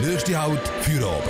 Nächste Halt, Feierabend.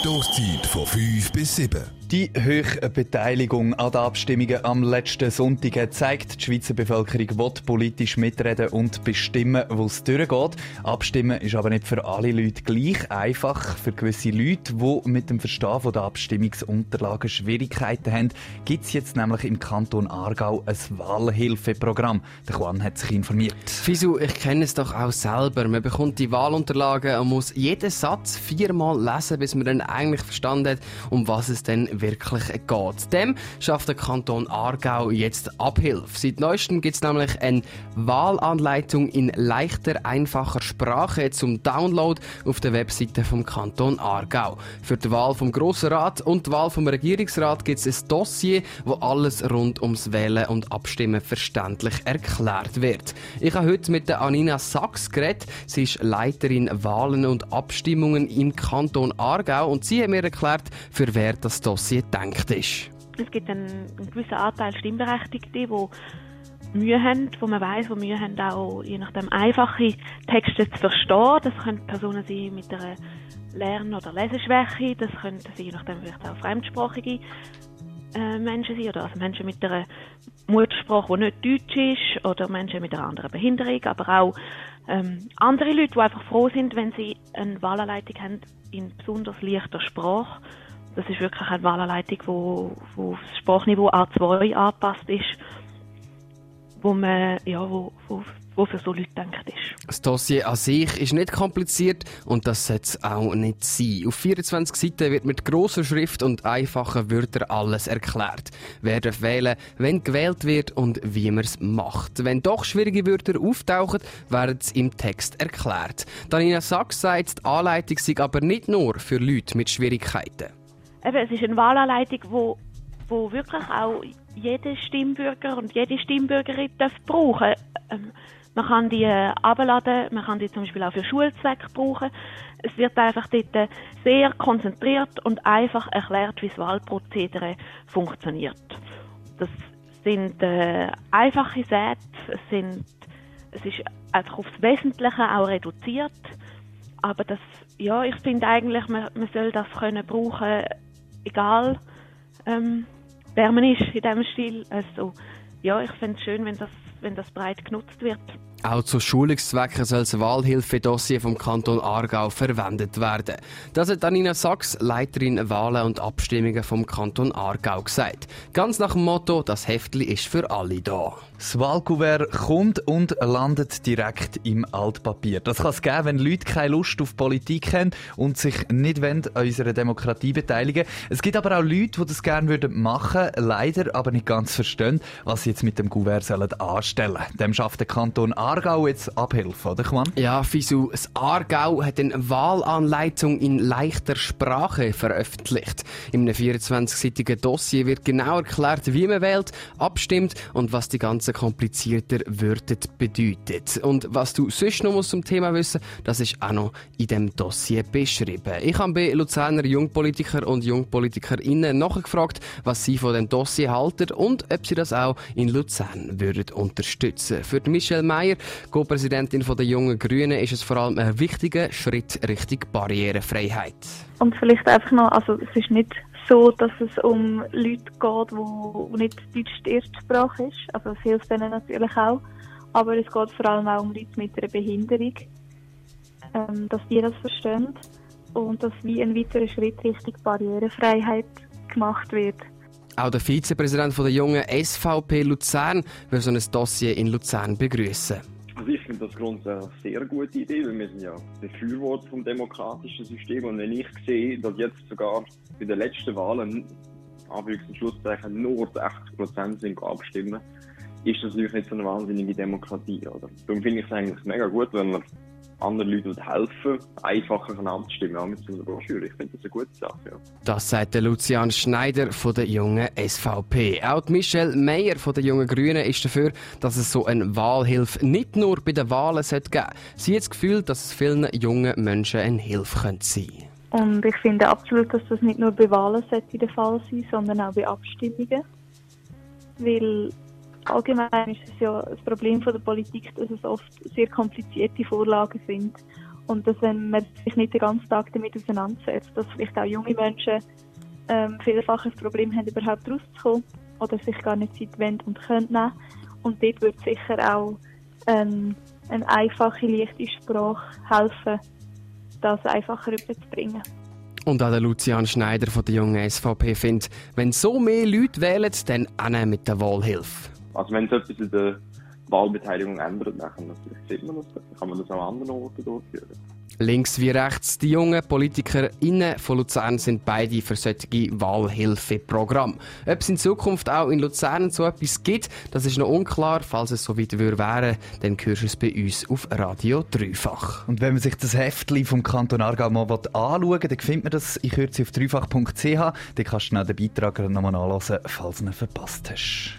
Stoßzeit von 5 bis 7. Die hohe Beteiligung an den Abstimmungen am letzten Sonntag zeigt, die Schweizer Bevölkerung will politisch mitreden und bestimmen, wo es durchgeht. Abstimmen ist aber nicht für alle Leute gleich einfach. Für gewisse Leute, die mit dem Verstehen der Abstimmungsunterlagen Schwierigkeiten haben, gibt es jetzt nämlich im Kanton Aargau ein Wahlhilfeprogramm. Der Juan hat sich informiert. Fisu, ich kenne es doch auch selber. Man bekommt die Wahlunterlagen und muss jeden Satz viermal lesen, bis man dann eigentlich verstanden hat, um was es denn wirklich geht. Dem schafft der Kanton Aargau jetzt Abhilfe. Seit neuestem gibt es nämlich eine Wahlanleitung in leichter, einfacher Sprache zum Download auf der Webseite vom Kanton Aargau. Für die Wahl vom Grossen Rat und die Wahl vom Regierungsrat gibt es ein Dossier, wo alles rund ums Wählen und Abstimmen verständlich erklärt wird. Ich habe heute mit der Anina Sachs geredet. Sie ist Leiterin Wahlen und Abstimmungen im Kanton Aargau und sie hat mir erklärt, für wer das Dossier gedacht ist. Es gibt einen, einen gewissen Anteil Stimmberechtigte, die Mühe haben, wo man weiß, wo Mühe haben, auch je nachdem einfache Texte zu verstehen. Das können Personen sein mit einer Lern- oder Leseschwäche, das können sein, je nachdem vielleicht auch fremdsprachige äh, Menschen sein oder also Menschen mit einer Muttersprache, die nicht Deutsch ist oder Menschen mit einer anderen Behinderung, aber auch ähm, andere Leute, die einfach froh sind, wenn sie eine Wahlanleitung haben in besonders leichter Sprache. Das ist wirklich eine Wahlanleitung, wo, wo auf das Sprachniveau A2 angepasst ist, wo man, ja, wo, wo, wo für so Leute gedacht ist. Das Dossier an sich ist nicht kompliziert und das sollte es auch nicht sein. Auf 24 Seiten wird mit grosser Schrift und einfachen Wörtern alles erklärt. Wer darf wählen, wenn gewählt wird und wie man es macht. Wenn doch schwierige Wörter auftauchen, werden sie im Text erklärt. Danina Sachs sagt, die Anleitung sei aber nicht nur für Leute mit Schwierigkeiten. Eben, es ist eine Wahlanleitung, wo, wo wirklich auch jeder Stimmbürger und jede Stimmbürgerin darf brauchen. Ähm, man kann die äh, abladen, man kann die zum Beispiel auch für Schulzwecke brauchen. Es wird einfach dort äh, sehr konzentriert und einfach erklärt, wie das Wahlprozedere funktioniert. Das sind äh, einfache Sätze, es, sind, es ist einfach aufs Wesentliche auch reduziert. Aber das, ja, ich finde eigentlich, man, man soll das können brauchen, egal ähm, wer man ist in diesem Stil. Also, ja, ich finde es schön, wenn das, wenn das breit genutzt wird. Auch zu Schulungszwecken soll das Wahlhilfedossier vom Kanton Aargau verwendet werden. Das hat Anina Sachs, Leiterin Wahlen und Abstimmungen vom Kanton Aargau, gesagt. Ganz nach dem Motto, das Heftli ist für alle da. Das Wahlkuvert kommt und landet direkt im Altpapier. Das kann es geben, wenn Leute keine Lust auf Politik haben und sich nicht an unserer Demokratie beteiligen Es gibt aber auch Leute, die das gerne würden machen leider aber nicht ganz verstehen, was sie jetzt mit dem Kuvert sollen anstellen sollen. Dem schafft der Kanton Aargau jetzt Abhilfe, oder Juan? Ja, Fisu, das Aargau hat eine Wahlanleitung in leichter Sprache veröffentlicht. In einem 24-seitigen Dossier wird genau erklärt, wie man wählt, abstimmt und was die ganze komplizierter Wörter bedeutet. Und was du sonst noch zum Thema wissen das ist auch noch in dem Dossier beschrieben. Ich habe bei Luzerner Jungpolitiker und Jungpolitikerinnen nachgefragt, was sie von dem Dossier halten und ob sie das auch in Luzern würden unterstützen. Für Michelle Meyer, Co-Präsidentin der Jungen Grünen, ist es vor allem ein wichtiger Schritt Richtung Barrierefreiheit. Und vielleicht einfach noch, also es ist nicht so, dass es um Leute geht, wo nicht Deutsch die erste Sprache ist. Also es hilft denen natürlich auch. Aber es geht vor allem auch um Leute mit einer Behinderung, ähm, dass die das verstehen und dass wie ein weiterer Schritt Richtung Barrierefreiheit gemacht wird. Auch der Vizepräsident der jungen SVP Luzern will so ein Dossier in Luzern begrüßen. Also ich finde das grundsätzlich eine sehr gute Idee, weil wir sind ja Befürworter vom demokratischen System und wenn ich sehe, dass jetzt sogar bei den letzten Wahlen Anführungs- Schlusszeichen nur 80 Prozent sind abstimmen, ist das natürlich nicht so eine wahnsinnige Demokratie, oder? Darum finde ich es eigentlich mega gut, wenn man anderen Leuten helfen, einfacher abzustimmen, auch mit so einer Broschüre. Ich finde das eine gute Sache, ja. Das sagt der Lucian Schneider von der jungen SVP. Auch Michelle Meyer von der jungen Grünen ist dafür, dass es so eine Wahlhilfe nicht nur bei den Wahlen geben sollte. Sie hat das Gefühl, dass es vielen jungen Menschen eine Hilfe sein könnte. Und ich finde absolut, dass das nicht nur bei Wahlen der Fall sein sondern auch bei Abstimmungen. Weil allgemein ist es ja das Problem von der Politik, dass es oft sehr komplizierte Vorlagen sind Und dass wenn man sich nicht den ganzen Tag damit auseinandersetzt, dass vielleicht auch junge Menschen ähm, vielfach ein Problem haben, überhaupt rauszukommen oder sich gar nicht Zeit wollen und können nehmen. Und dort wird sicher auch ähm, eine einfache, leichte Sprache helfen, das einfacher rüberzubringen. Und auch der Lucian Schneider von der jungen SVP findet, wenn so mehr Leute wählen, dann auch mit der Wahlhilfe. Also wenn es etwas in der Wahlbeteiligung ändert, dann sieht man das, dann kann man das auch an anderen Orten durchführen. Links wie rechts, die jungen PolitikerInnen von Luzern sind beide für solche Wahlhilfeprogramme. Ob es in Zukunft auch in Luzern so etwas gibt, das ist noch unklar. Falls es so weit wäre, dann hörst du es bei uns auf Radio Dreifach. Und wenn man sich das Heftli vom Kanton Aargau mal anschauen will, dann findet man das in Kürze auf dreifach.ch. Dann kannst du dann den Beitrag nochmal nachlesen, falls du ihn verpasst hast.